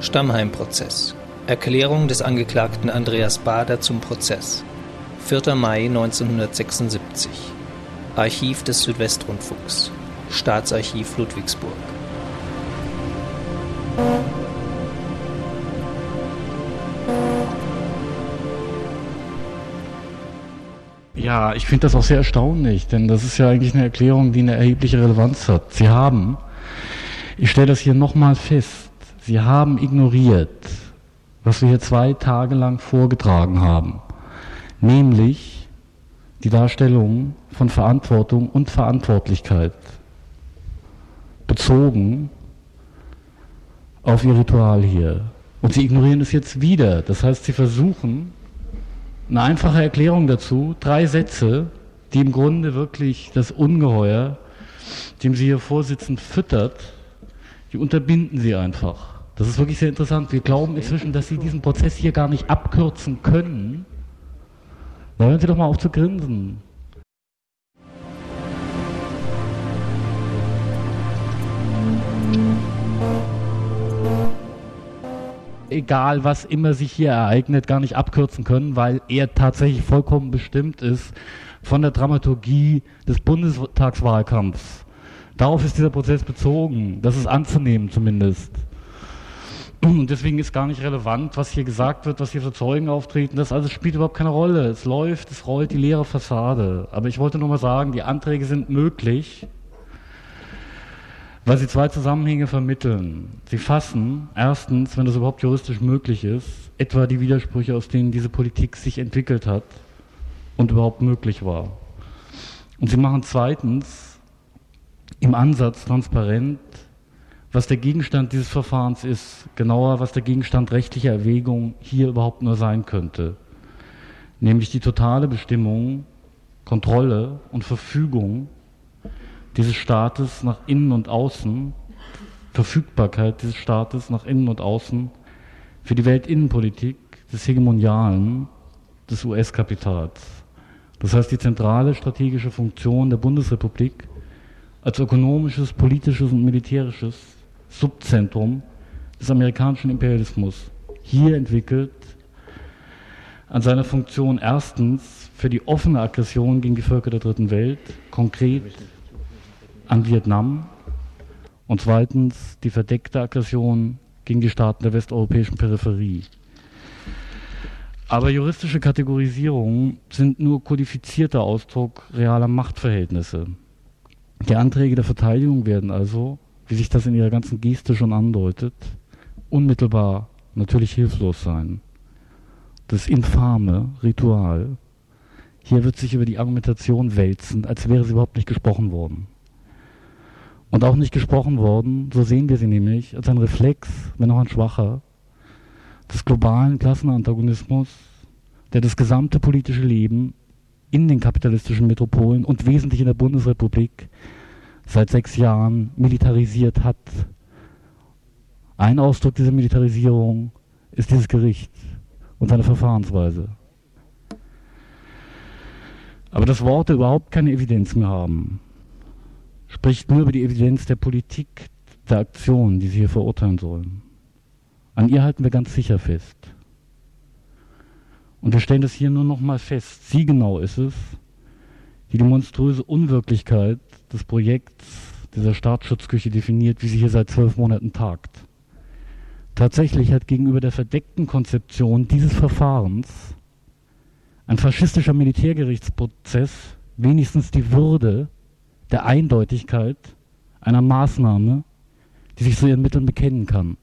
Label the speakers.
Speaker 1: Stammheim-Prozess. Erklärung des Angeklagten Andreas Bader zum Prozess. 4. Mai 1976. Archiv des Südwestrundfunks. Staatsarchiv Ludwigsburg.
Speaker 2: Ja, ich finde das auch sehr erstaunlich, denn das ist ja eigentlich eine Erklärung, die eine erhebliche Relevanz hat. Sie haben, ich stelle das hier nochmal fest, Sie haben ignoriert, was wir hier zwei Tage lang vorgetragen haben, nämlich die Darstellung von Verantwortung und Verantwortlichkeit bezogen auf Ihr Ritual hier. Und Sie ignorieren es jetzt wieder. Das heißt, Sie versuchen, eine einfache Erklärung dazu, drei Sätze, die im Grunde wirklich das Ungeheuer, dem Sie hier vorsitzen, füttert, die unterbinden Sie einfach. Das ist wirklich sehr interessant. Wir glauben inzwischen, dass Sie diesen Prozess hier gar nicht abkürzen können. Da hören Sie doch mal auf zu grinsen. egal was immer sich hier ereignet, gar nicht abkürzen können, weil er tatsächlich vollkommen bestimmt ist von der Dramaturgie des Bundestagswahlkampfs. Darauf ist dieser Prozess bezogen. Das ist anzunehmen zumindest. Deswegen ist gar nicht relevant, was hier gesagt wird, was hier für Zeugen auftreten. Das alles spielt überhaupt keine Rolle. Es läuft, es rollt die leere Fassade. Aber ich wollte nur mal sagen, die Anträge sind möglich weil sie zwei Zusammenhänge vermitteln. Sie fassen erstens, wenn das überhaupt juristisch möglich ist, etwa die Widersprüche, aus denen diese Politik sich entwickelt hat und überhaupt möglich war. Und sie machen zweitens im Ansatz transparent, was der Gegenstand dieses Verfahrens ist, genauer, was der Gegenstand rechtlicher Erwägung hier überhaupt nur sein könnte. Nämlich die totale Bestimmung, Kontrolle und Verfügung dieses Staates nach innen und außen, Verfügbarkeit dieses Staates nach innen und außen für die Weltinnenpolitik des Hegemonialen des US-Kapitals. Das heißt, die zentrale strategische Funktion der Bundesrepublik als ökonomisches, politisches und militärisches Subzentrum des amerikanischen Imperialismus hier entwickelt an seiner Funktion erstens für die offene Aggression gegen die Völker der dritten Welt, konkret an Vietnam und zweitens die verdeckte Aggression gegen die Staaten der westeuropäischen Peripherie. Aber juristische Kategorisierungen sind nur kodifizierter Ausdruck realer Machtverhältnisse. Die Anträge der Verteidigung werden also, wie sich das in ihrer ganzen Geste schon andeutet, unmittelbar natürlich hilflos sein. Das infame Ritual, hier wird sich über die Argumentation wälzen, als wäre sie überhaupt nicht gesprochen worden und auch nicht gesprochen worden, so sehen wir sie nämlich, als ein Reflex, wenn auch ein schwacher, des globalen Klassenantagonismus, der das gesamte politische Leben in den kapitalistischen Metropolen und wesentlich in der Bundesrepublik seit sechs Jahren militarisiert hat. Ein Ausdruck dieser Militarisierung ist dieses Gericht und seine Verfahrensweise. Aber dass Worte überhaupt keine Evidenz mehr haben, spricht nur über die Evidenz der Politik, der Aktion, die sie hier verurteilen sollen. An ihr halten wir ganz sicher fest. Und wir stellen das hier nur noch mal fest. Sie genau ist es, die die monströse Unwirklichkeit des Projekts dieser Staatsschutzküche definiert, wie sie hier seit zwölf Monaten tagt. Tatsächlich hat gegenüber der verdeckten Konzeption dieses Verfahrens ein faschistischer Militärgerichtsprozess wenigstens die Würde der Eindeutigkeit einer Maßnahme, die sich zu ihren Mitteln bekennen kann.